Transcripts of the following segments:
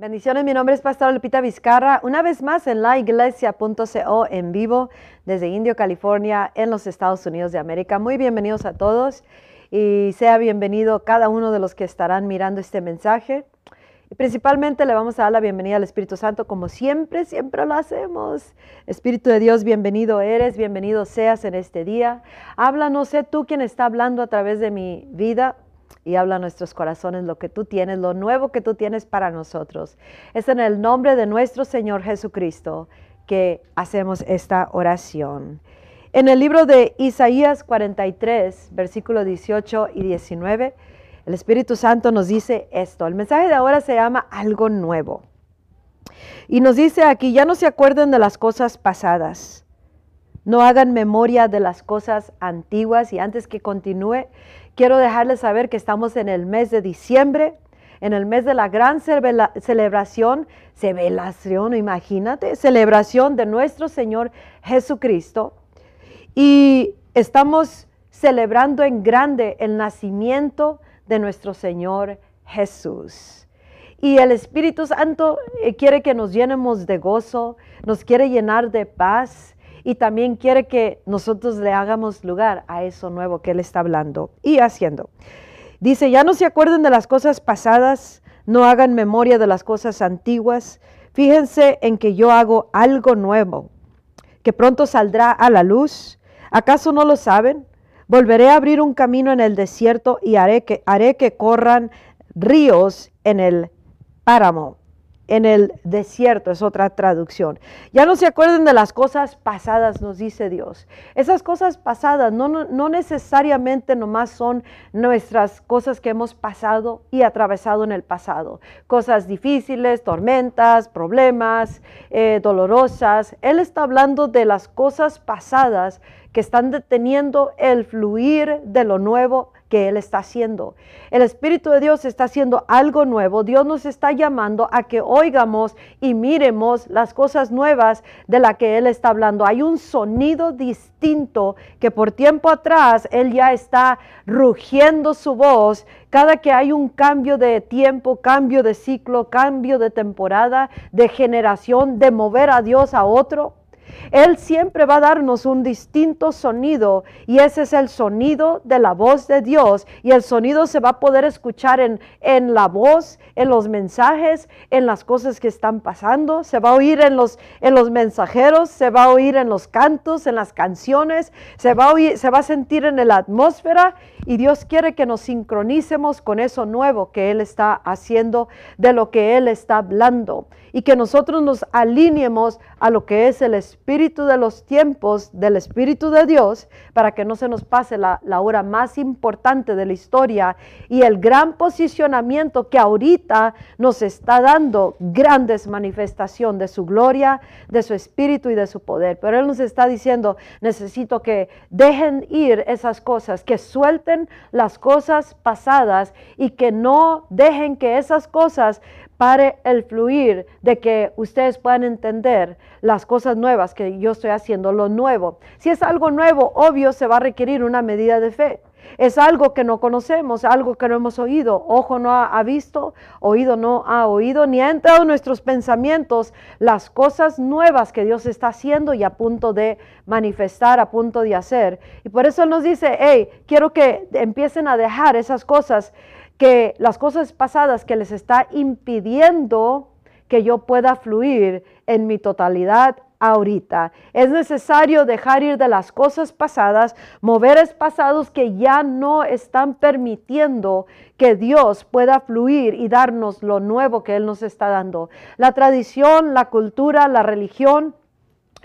Bendiciones, mi nombre es Pastor Lupita Vizcarra, una vez más en la iglesia.co en vivo desde Indio, California, en los Estados Unidos de América. Muy bienvenidos a todos y sea bienvenido cada uno de los que estarán mirando este mensaje. Y principalmente le vamos a dar la bienvenida al Espíritu Santo como siempre, siempre lo hacemos. Espíritu de Dios, bienvenido eres, bienvenido seas en este día. Habla, no sé tú quién está hablando a través de mi vida y habla a nuestros corazones lo que tú tienes, lo nuevo que tú tienes para nosotros. Es en el nombre de nuestro Señor Jesucristo que hacemos esta oración. En el libro de Isaías 43, versículo 18 y 19, el Espíritu Santo nos dice esto. El mensaje de ahora se llama algo nuevo. Y nos dice aquí, ya no se acuerden de las cosas pasadas. No hagan memoria de las cosas antiguas. Y antes que continúe, quiero dejarles saber que estamos en el mes de diciembre, en el mes de la gran celebración, celebración, imagínate, celebración de nuestro Señor Jesucristo. Y estamos celebrando en grande el nacimiento de nuestro Señor Jesús. Y el Espíritu Santo eh, quiere que nos llenemos de gozo, nos quiere llenar de paz y también quiere que nosotros le hagamos lugar a eso nuevo que Él está hablando y haciendo. Dice, ya no se acuerden de las cosas pasadas, no hagan memoria de las cosas antiguas, fíjense en que yo hago algo nuevo, que pronto saldrá a la luz. ¿Acaso no lo saben? Volveré a abrir un camino en el desierto y haré que, haré que corran ríos en el páramo en el desierto, es otra traducción. Ya no se acuerden de las cosas pasadas, nos dice Dios. Esas cosas pasadas no, no, necesariamente nomás son nuestras cosas que hemos pasado y atravesado en el pasado. Cosas difíciles, tormentas, problemas, eh, dolorosas. Él está hablando de las cosas pasadas que están deteniendo el fluir de lo nuevo que Él está haciendo. El Espíritu de Dios está haciendo algo nuevo. Dios nos está llamando a que oigamos y miremos las cosas nuevas de la que Él está hablando. Hay un sonido distinto que por tiempo atrás Él ya está rugiendo su voz. Cada que hay un cambio de tiempo, cambio de ciclo, cambio de temporada, de generación, de mover a Dios a otro, él siempre va a darnos un distinto sonido y ese es el sonido de la voz de Dios. Y el sonido se va a poder escuchar en, en la voz, en los mensajes, en las cosas que están pasando, se va a oír en los, en los mensajeros, se va a oír en los cantos, en las canciones, se va a oír, se va a sentir en la atmósfera. Y Dios quiere que nos sincronicemos con eso nuevo que Él está haciendo, de lo que Él está hablando. Y que nosotros nos alineemos a lo que es el espíritu de los tiempos, del espíritu de Dios, para que no se nos pase la, hora más importante de la historia y el gran posicionamiento que ahorita nos está dando grandes manifestación de su gloria, de su espíritu y de su poder. Pero Él nos está diciendo, necesito que dejen ir esas cosas, que suelten las cosas pasadas y que no dejen que esas cosas pare el fluir de que ustedes puedan entender las cosas nuevas que yo estoy haciendo, lo nuevo. Si es algo nuevo, obvio se va a requerir una medida de fe. Es algo que no conocemos, algo que no hemos oído. Ojo no ha, visto, oído no ha oído, ni ha entrado en nuestros pensamientos las cosas nuevas que Dios está haciendo y a punto de manifestar, a punto de hacer. Y por eso nos dice, hey, quiero que empiecen a dejar esas cosas que las cosas pasadas que les está impidiendo que yo pueda fluir en mi totalidad ahorita. Es necesario dejar ir de las cosas pasadas, moveres pasados que ya no están permitiendo que Dios pueda fluir y darnos lo nuevo que Él nos está dando. La tradición, la cultura, la religión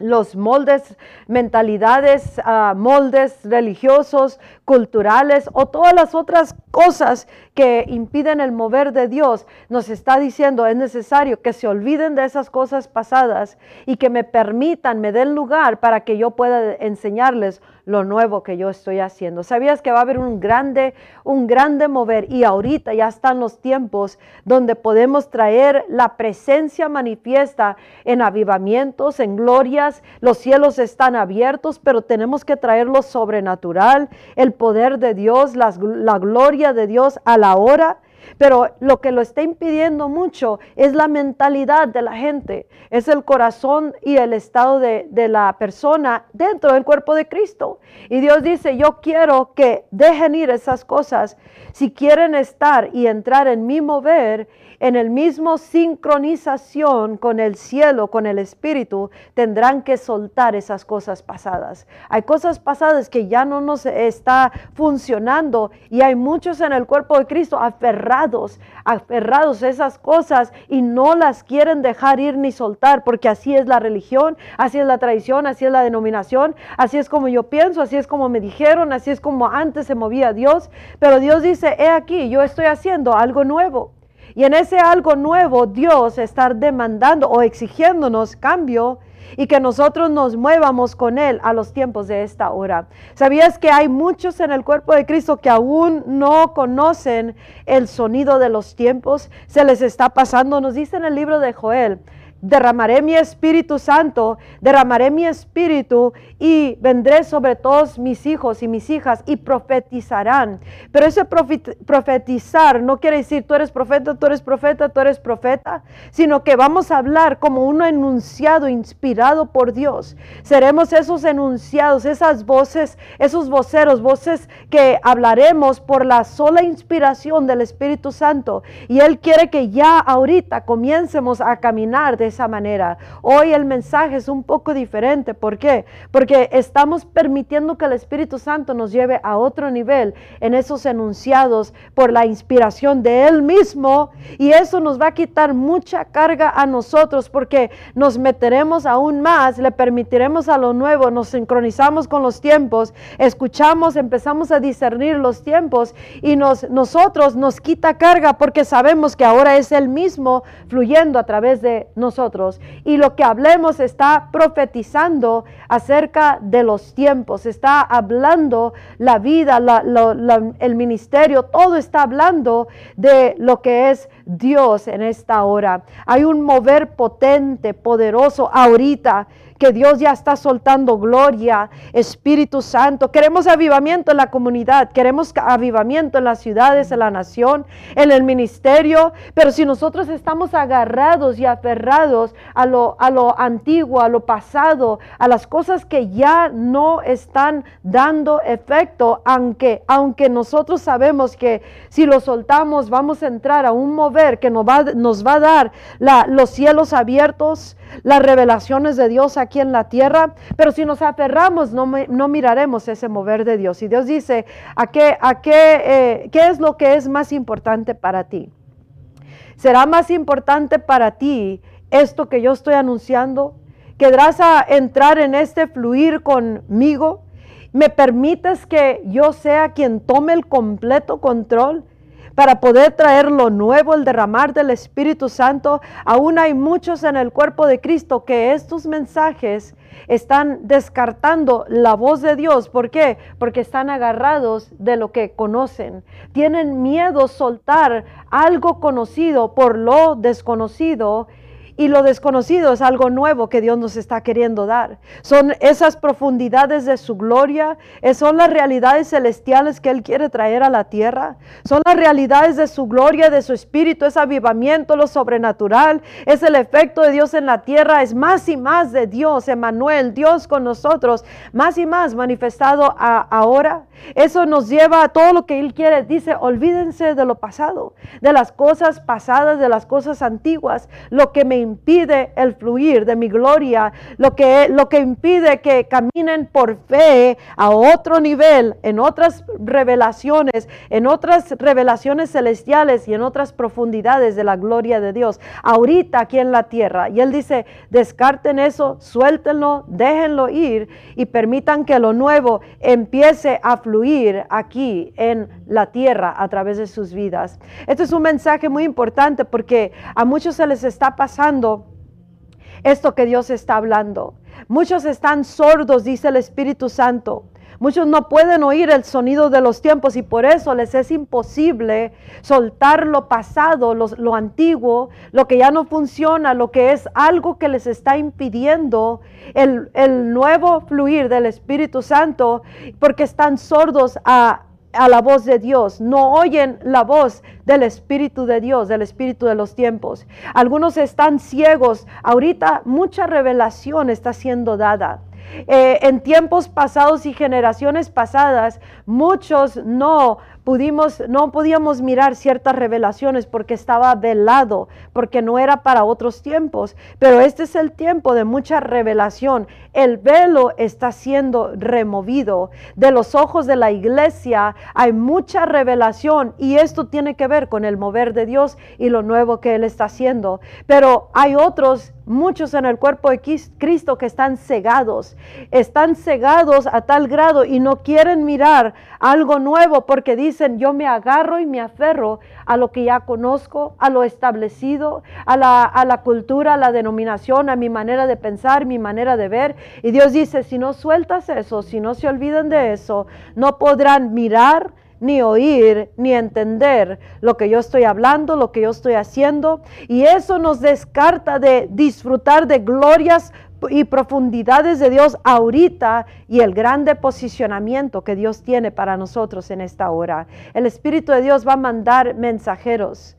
los moldes, mentalidades, ah, moldes religiosos, culturales o todas las otras cosas que impiden el mover de Dios, nos está diciendo es necesario que se olviden de esas cosas pasadas y que me permitan, me den lugar para que yo pueda enseñarles lo nuevo que yo estoy haciendo. ¿Sabías que va a haber un grande, un grande mover y ahorita ya están los tiempos donde podemos traer la presencia manifiesta en avivamientos, en glorias, los cielos están abiertos, pero tenemos que traer lo sobrenatural, el poder de Dios, la, la gloria de Dios a la hora Pero lo que lo está impidiendo mucho es la mentalidad de la gente, es el corazón y el estado de, de la persona dentro del cuerpo de Cristo. Y Dios dice, yo quiero que dejen ir esas cosas si quieren estar y entrar en mi mover en el mismo sincronización con el cielo, con el Espíritu, tendrán que soltar esas cosas pasadas. Hay cosas pasadas que ya no nos está funcionando y hay muchos en el cuerpo de Cristo aferrados, aferrados a esas cosas y no las quieren dejar ir ni soltar porque así es la religión, así es la tradición, así es la denominación, así es como yo pienso, así es como me dijeron, así es como antes se movía Dios. Pero Dios dice, he aquí, yo estoy haciendo algo nuevo. Y en ese algo nuevo Dios está demandando o exigiéndonos cambio y que nosotros nos muevamos con Él a los tiempos de esta hora. ¿Sabías que hay muchos en el cuerpo de Cristo que aún no conocen el sonido de los tiempos? Se les está pasando, nos dice en el libro de Joel, derramaré mi Espíritu Santo, derramaré mi Espíritu y vendré sobre todos mis hijos y mis hijas y profetizarán. Pero ese profetizar no quiere decir tú eres profeta, tú eres profeta, tú eres profeta, sino que vamos a hablar como un enunciado inspirado por Dios. Seremos esos enunciados, esas voces, esos voceros, voces que hablaremos por la sola inspiración del Espíritu Santo. Y Él quiere que ya ahorita comiencemos a caminar de esa manera. Hoy el mensaje es un poco diferente. ¿Por qué? Porque estamos permitiendo que el Espíritu Santo nos lleve a otro nivel en esos enunciados por la inspiración de Él mismo y eso nos va a quitar mucha carga a nosotros porque nos meteremos aún más, le permitiremos a lo nuevo, nos sincronizamos con los tiempos, escuchamos, empezamos a discernir los tiempos y nos, nosotros nos quita carga porque sabemos que ahora es Él mismo fluyendo a través de nosotros y lo que hablemos está profetizando acerca de los tiempos, está hablando la vida, el ministerio, todo está hablando de lo que es Dios en esta hora. Hay un mover potente, poderoso ahorita que Dios ya está soltando gloria, Espíritu Santo. Queremos avivamiento en la comunidad, queremos avivamiento en las ciudades, en la nación, en el ministerio, pero si nosotros estamos agarrados y aferrados a lo, a lo antiguo, a lo pasado, a las cosas que ya no están dando efecto, aunque, aunque nosotros sabemos que si lo soltamos vamos a entrar a un mover que nos va, nos va a dar los cielos abiertos, las revelaciones de Dios aquí en la tierra, pero si nos aferramos no, no miraremos ese mover de Dios. Y Dios dice, ¿a qué, a qué, eh, qué es lo que es más importante para ti? ¿Será más importante para ti esto que yo estoy anunciando? ¿Quedarás a entrar en este fluir conmigo? ¿Me permites que yo sea quien tome el completo control? Para poder traer lo nuevo, el derramar del Espíritu Santo. Aún hay muchos en el cuerpo de Cristo que estos mensajes están descartando la voz de Dios. ¿Por qué? Porque están agarrados de lo que conocen. Tienen miedo soltar algo conocido por lo desconocido y lo desconocido es algo nuevo que Dios nos está queriendo dar. Son esas profundidades de su gloria, son las realidades celestiales que Él quiere traer a la tierra, son las realidades de su gloria, de su espíritu, es avivamiento, lo sobrenatural, es el efecto de Dios en la tierra, es más y más de Dios, Emanuel, Dios con nosotros, más y más manifestado ahora. Eso nos lleva a todo lo que Él quiere. Dice, olvídense de lo pasado, de las cosas pasadas, de las cosas antiguas, lo que me impide el fluir de mi gloria, lo que, lo que impide que caminen por fe a otro nivel, en otras revelaciones, en otras revelaciones celestiales y en otras profundidades de la gloria de Dios, ahorita aquí en la tierra. Y Él dice, descarten eso, suéltenlo, déjenlo ir y permitan que lo nuevo empiece a fluir aquí en la tierra a través de sus vidas. Este es un mensaje muy importante porque a muchos se les está pasando esto que Dios está hablando. Muchos están sordos, dice el Espíritu Santo. Muchos no pueden oír el sonido de los tiempos y por eso les es imposible soltar lo pasado, lo, antiguo, lo que ya no funciona, lo que es algo que les está impidiendo el, el nuevo fluir del Espíritu Santo porque están sordos a a la voz de Dios, no oyen la voz del Espíritu de Dios, del Espíritu de los tiempos. Algunos están ciegos. Ahorita mucha revelación está siendo dada. Eh, en tiempos pasados y generaciones pasadas, muchos no pudimos, no podíamos mirar ciertas revelaciones porque estaba velado, porque no era para otros tiempos. Pero este es el tiempo de mucha revelación. El velo está siendo removido. De los ojos de la iglesia hay mucha revelación y esto tiene que ver con el mover de Dios y lo nuevo que Él está haciendo. Pero hay otros muchos en el cuerpo de Cristo que están cegados, están cegados a tal grado y no quieren mirar algo nuevo porque dicen, yo me agarro y me aferro a lo que ya conozco, a lo establecido, a la, a la cultura, a la denominación, a mi manera de pensar, mi manera de ver. Y Dios dice, si no sueltas eso, si no se olvidan de eso, no podrán mirar ni oír, ni entender lo que yo estoy hablando, lo que yo estoy haciendo. Y eso nos descarta de disfrutar de glorias y profundidades de Dios ahorita y el grande posicionamiento que Dios tiene para nosotros en esta hora. El Espíritu de Dios va a mandar mensajeros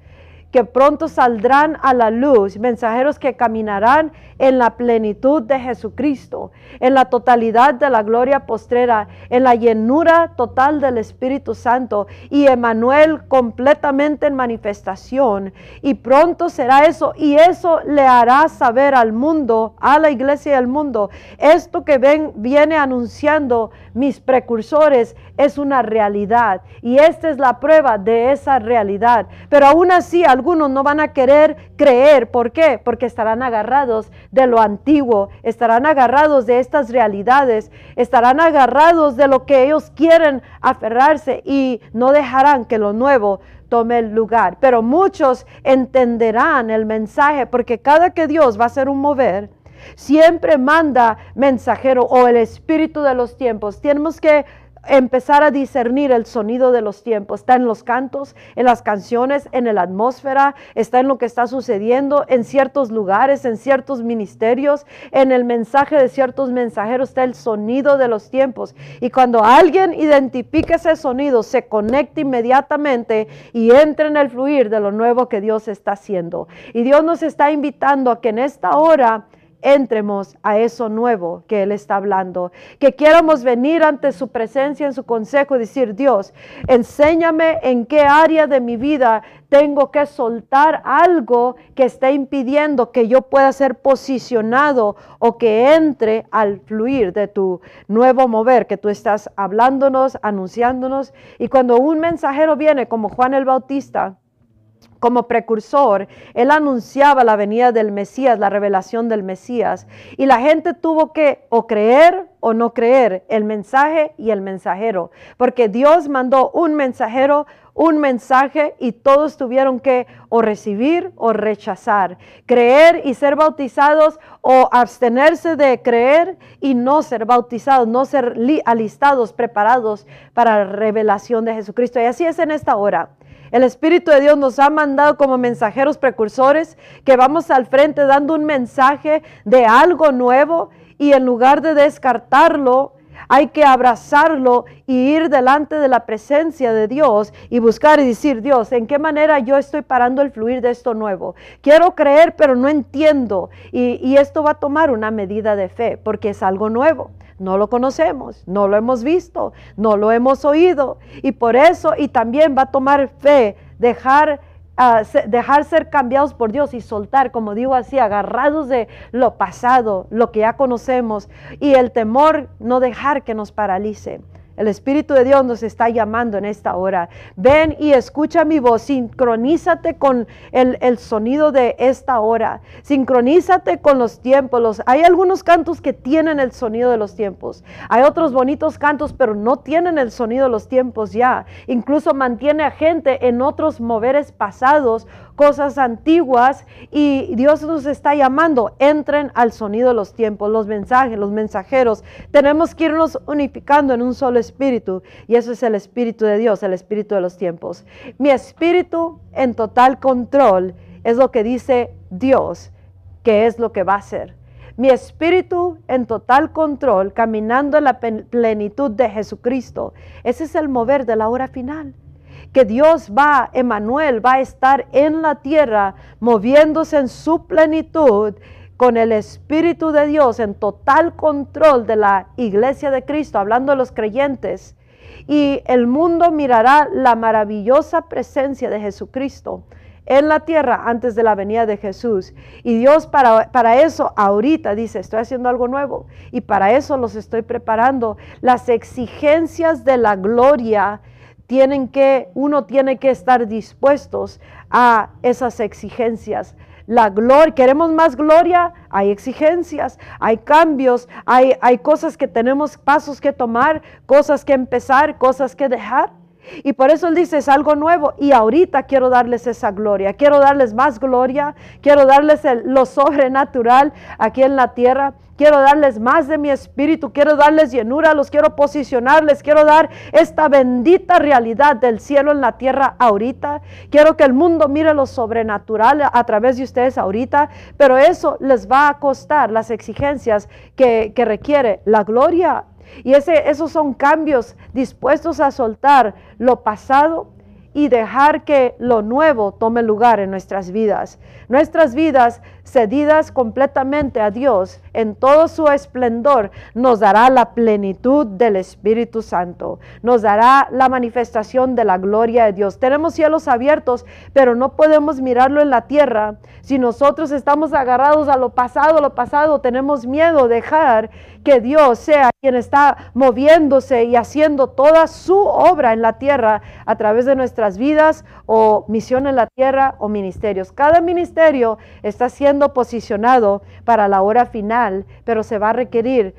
que pronto saldrán a la luz, mensajeros que caminarán en la plenitud de Jesucristo, en la totalidad de la gloria postrera, en la llenura total del Espíritu Santo y Emanuel completamente en manifestación. Y pronto será eso y eso le hará saber al mundo, a la iglesia y al mundo, esto que ven, viene anunciando mis precursores es una realidad y esta es la prueba de esa realidad. Pero aún así no van a querer creer. ¿Por qué? Porque estarán agarrados de lo antiguo, estarán agarrados de estas realidades, estarán agarrados de lo que ellos quieren aferrarse y no dejarán que lo nuevo tome el lugar. Pero muchos entenderán el mensaje porque cada que Dios va a hacer un mover, siempre manda mensajero o el espíritu de los tiempos. Tenemos que empezar a discernir el sonido de los tiempos. Está en los cantos, en las canciones, en la atmósfera, está en lo que está sucediendo en ciertos lugares, en ciertos ministerios, en el mensaje de ciertos mensajeros está el sonido de los tiempos. Y cuando alguien identifica ese sonido, se conecta inmediatamente y entra en el fluir de lo nuevo que Dios está haciendo. Y Dios nos está invitando a que en esta hora entremos a eso nuevo que Él está hablando. Que quieramos venir ante su presencia, en su consejo y decir, Dios, enséñame en qué área de mi vida tengo que soltar algo que esté impidiendo que yo pueda ser posicionado o que entre al fluir de tu nuevo mover que tú estás hablándonos, anunciándonos. Y cuando un mensajero viene como Juan el Bautista, como precursor, él anunciaba la venida del Mesías, la revelación del Mesías. Y la gente tuvo que o creer o no creer el mensaje y el mensajero, porque Dios mandó un mensajero, un mensaje y todos tuvieron que o recibir o rechazar, creer y ser bautizados o abstenerse de creer y no ser bautizados, no ser alistados, preparados para la revelación de Jesucristo. Y así es en esta hora. El Espíritu de Dios nos ha mandado como mensajeros precursores que vamos al frente dando un mensaje de algo nuevo y en lugar de descartarlo, hay que abrazarlo y ir delante de la presencia de Dios y buscar y decir, Dios, ¿en qué manera yo estoy parando el fluir de esto nuevo? Quiero creer, pero no entiendo. Y, y esto va a tomar una medida de fe porque es algo nuevo. No lo conocemos, no lo hemos visto, no lo hemos oído. Y por eso, y también va a tomar fe, dejar, dejar ser cambiados por Dios y soltar, como digo así, agarrados de lo pasado, lo que ya conocemos. Y el temor, no dejar que nos paralice. El Espíritu de Dios nos está llamando en esta hora. Ven y escucha mi voz. Sincronízate con el, sonido de esta hora. Sincronízate con los tiempos. hay algunos cantos que tienen el sonido de los tiempos. Hay otros bonitos cantos, pero no tienen el sonido de los tiempos ya. Incluso mantiene a gente en otros moveres pasados cosas antiguas y Dios nos está llamando, entren al sonido de los tiempos, los mensajes, los mensajeros. Tenemos que irnos unificando en un solo espíritu y eso es el espíritu de Dios, el espíritu de los tiempos. Mi espíritu en total control es lo que dice Dios, que es lo que va a hacer. mi espíritu en total control, caminando en la plenitud de Jesucristo. Ese es el mover de la hora final. Que Dios va, Emanuel, va a estar en la tierra, moviéndose en su plenitud con el Espíritu de Dios en total control de la iglesia de Cristo, hablando de los creyentes, y el mundo mirará la maravillosa presencia de Jesucristo en la tierra antes de la venida de Jesús. Y Dios para, para, eso ahorita dice, estoy haciendo algo nuevo y para eso los estoy preparando. Las exigencias de la gloria tienen que, uno tiene que estar dispuestos a esas exigencias. La gloria, queremos más gloria, hay exigencias, hay cambios, hay, hay cosas que tenemos, pasos que tomar, cosas que empezar, cosas que dejar. Y por eso Él dice, es algo nuevo. Y ahorita quiero darles esa gloria. Quiero darles más gloria. Quiero darles lo sobrenatural aquí en la tierra. Quiero darles más de mi espíritu. Quiero darles llenura. Los quiero posicionarles. Quiero dar esta bendita realidad del cielo en la tierra ahorita. Quiero que el mundo mire lo sobrenatural a través de ustedes ahorita. Pero eso les va a costar las exigencias que, que requiere la gloria y ese, esos son cambios dispuestos a soltar lo pasado y dejar que lo nuevo tome lugar en nuestras vidas. Nuestras vidas cedidas completamente a Dios en todo su esplendor, nos dará la plenitud del Espíritu Santo, nos dará la manifestación de la gloria de Dios. Tenemos cielos abiertos, pero no podemos mirarlo en la tierra. Si nosotros estamos agarrados a lo pasado, lo pasado, tenemos miedo de dejar que Dios sea quien está moviéndose y haciendo toda su obra en la tierra a través de nuestras vidas o misión en la tierra o ministerios. Cada ministerio está siendo posicionado para la hora final, pero se va a requerir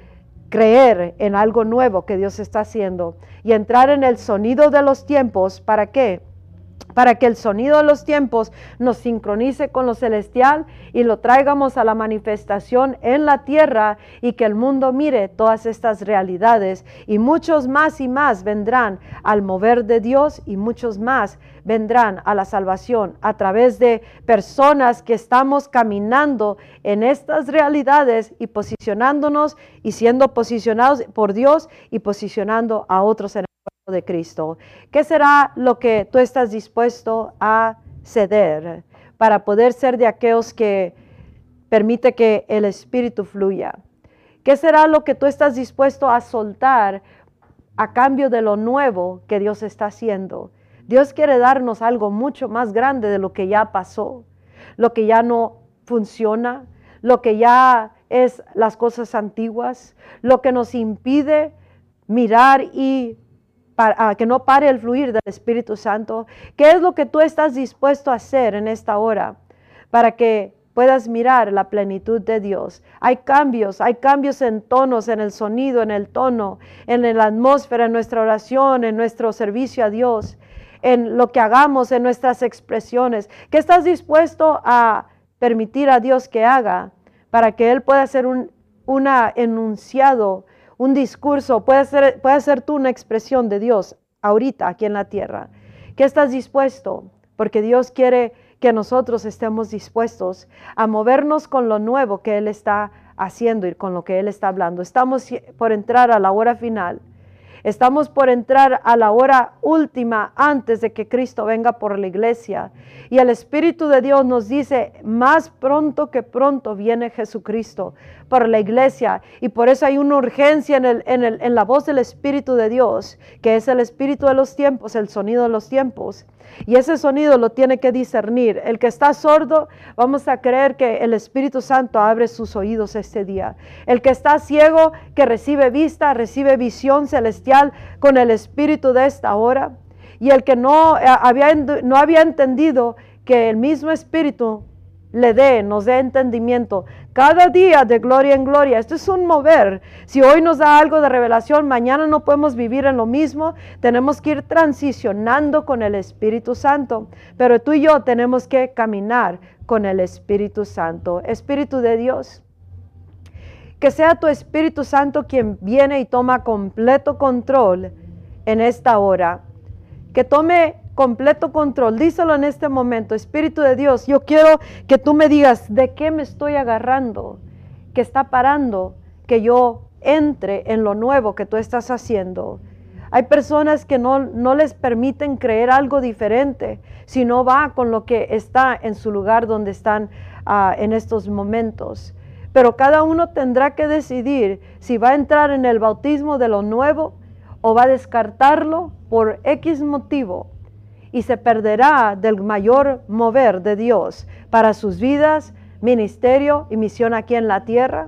creer en algo nuevo que Dios está haciendo y entrar en el sonido de los tiempos. ¿Para qué? Para que el sonido de los tiempos nos sincronice con lo celestial y lo traigamos a la manifestación en la tierra y que el mundo mire todas estas realidades. Y muchos más y más vendrán al mover de Dios y muchos más vendrán a la salvación a través de personas que estamos caminando en estas realidades y posicionándonos y siendo posicionados por Dios y posicionando a otros en de Cristo. ¿Qué será lo que tú estás dispuesto a ceder para poder ser de aquellos que permite que el Espíritu fluya? ¿Qué será lo que tú estás dispuesto a soltar a cambio de lo nuevo que Dios está haciendo? Dios quiere darnos algo mucho más grande de lo que ya pasó, lo que ya no funciona, lo que ya es las cosas antiguas, lo que nos impide mirar y para que no pare el fluir del Espíritu Santo. ¿Qué es lo que tú estás dispuesto a hacer en esta hora para que puedas mirar la plenitud de Dios? Hay cambios, hay cambios en tonos, en el sonido, en el tono, en la atmósfera, en nuestra oración, en nuestro servicio a Dios, en lo que hagamos, en nuestras expresiones. ¿Qué estás dispuesto a permitir a Dios que haga para que Él pueda ser un una enunciado un discurso, puede ser, puede ser tú una expresión de Dios ahorita aquí en la tierra. ¿Qué estás dispuesto? Porque Dios quiere que nosotros estemos dispuestos a movernos con lo nuevo que Él está haciendo y con lo que Él está hablando. Estamos por entrar a la hora final. Estamos por entrar a la hora última antes de que Cristo venga por la iglesia. Y el Espíritu de Dios nos dice, más pronto que pronto viene Jesucristo por la iglesia. Y por eso hay una urgencia en, el, en, el, en la voz del Espíritu de Dios, que es el Espíritu de los tiempos, el sonido de los tiempos. Y ese sonido lo tiene que discernir. El que está sordo, vamos a creer que el Espíritu Santo abre sus oídos este día. El que está ciego, que recibe vista, recibe visión celestial con el Espíritu de esta hora. Y el que no eh, había, no había entendido que el mismo Espíritu le dé, nos dé entendimiento cada día de gloria en gloria. Esto es un mover. Si hoy nos da algo de revelación, mañana no podemos vivir en lo mismo. Tenemos que ir transicionando con el Espíritu Santo. Pero tú y yo tenemos que caminar con el Espíritu Santo. Espíritu de Dios. Que sea tu Espíritu Santo quien viene y toma completo control en esta hora. Que tome completo control. Díselo en este momento, Espíritu de Dios, yo quiero que tú me digas de qué me estoy agarrando que está parando que yo entre en lo nuevo que tú estás haciendo. Hay personas que no, no, les permiten creer algo diferente si no va con lo que está en su lugar donde están ah, en estos momentos. Pero cada uno tendrá que decidir si va a entrar en el bautismo de lo nuevo o va a descartarlo por X motivo y se perderá del mayor mover de Dios para sus vidas, ministerio y misión aquí en la tierra.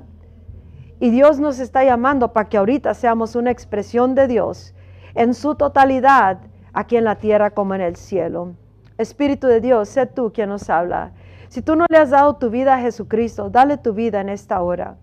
Y Dios nos está llamando para que ahorita seamos una expresión de Dios en su totalidad, aquí en la tierra como en el cielo. Espíritu de Dios, sé tú quien nos habla. Si tú no le has dado tu vida a Jesucristo, dale tu vida en esta hora,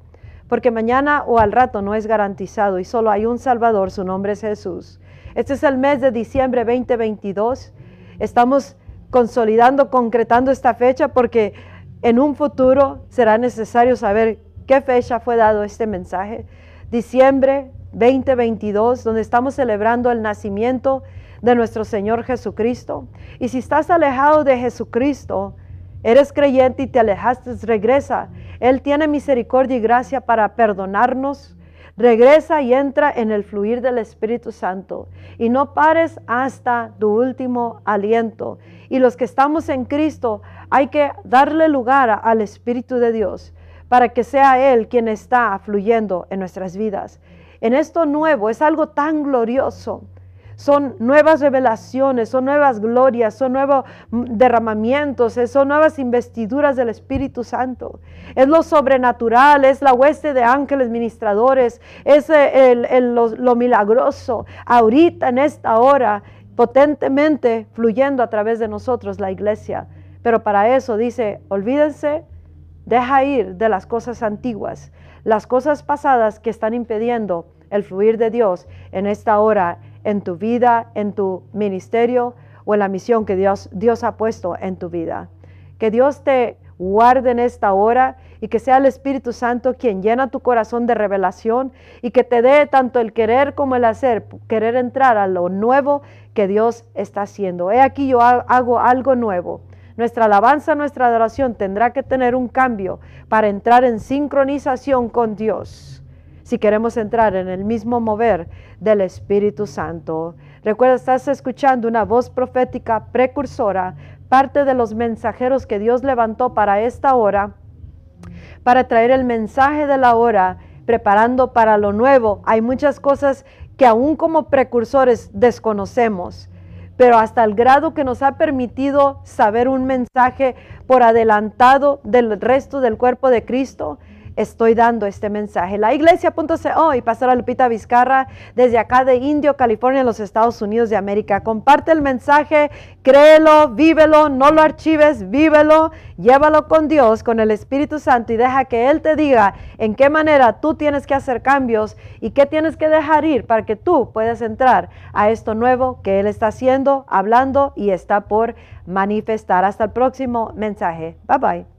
porque mañana o al rato no es garantizado y solo hay un Salvador, su nombre es Jesús. Este es el mes de diciembre 2022. Estamos consolidando, concretando esta fecha porque en un futuro será necesario saber qué fecha fue dado este mensaje. Diciembre 2022, donde estamos celebrando el nacimiento de nuestro Señor Jesucristo. Y si estás alejado de Jesucristo, Eres creyente y te alejaste, regresa. Él tiene misericordia y gracia para perdonarnos. Regresa y entra en el fluir del Espíritu Santo. Y no pares hasta tu último aliento. Y los que estamos en Cristo, hay que darle lugar al Espíritu de Dios para que sea Él quien está fluyendo en nuestras vidas. En esto nuevo es algo tan glorioso son nuevas revelaciones, son nuevas glorias, son nuevos derramamientos, son nuevas investiduras del Espíritu Santo. Es lo sobrenatural, es la hueste de ángeles ministradores, es lo, milagroso. Ahorita, en esta hora, potentemente fluyendo a través de nosotros la iglesia. Pero para eso dice, olvídense, deja ir de las cosas antiguas, las cosas pasadas que están impidiendo el fluir de Dios en esta hora en tu vida, en tu ministerio o en la misión que Dios, Dios ha puesto en tu vida. Que Dios te guarde en esta hora y que sea el Espíritu Santo quien llena tu corazón de revelación y que te dé tanto el querer como el hacer, querer entrar a lo nuevo que Dios está haciendo. He aquí yo hago algo nuevo. Nuestra alabanza, nuestra adoración tendrá que tener un cambio para entrar en sincronización con Dios si queremos entrar en el mismo mover del Espíritu Santo. Recuerda, estás escuchando una voz profética precursora, parte de los mensajeros que Dios levantó para esta hora, para traer el mensaje de la hora, preparando para lo nuevo. Hay muchas cosas que aún como precursores desconocemos pero hasta el grado que nos ha permitido saber un mensaje por adelantado del resto del cuerpo de Cristo, estoy dando este mensaje. La iglesia.co y Pastora Lupita Vizcarra desde acá de Indio, California, en los Estados Unidos de América. Comparte el mensaje, créelo, vívelo, no lo archives, vívelo, llévalo con Dios, con el Espíritu Santo y deja que Él te diga en qué manera tú tienes que hacer cambios y qué tienes que dejar ir para que tú puedas entrar a esto nuevo que Él está haciendo, hablando y está por manifestar. Hasta el próximo mensaje. Bye bye.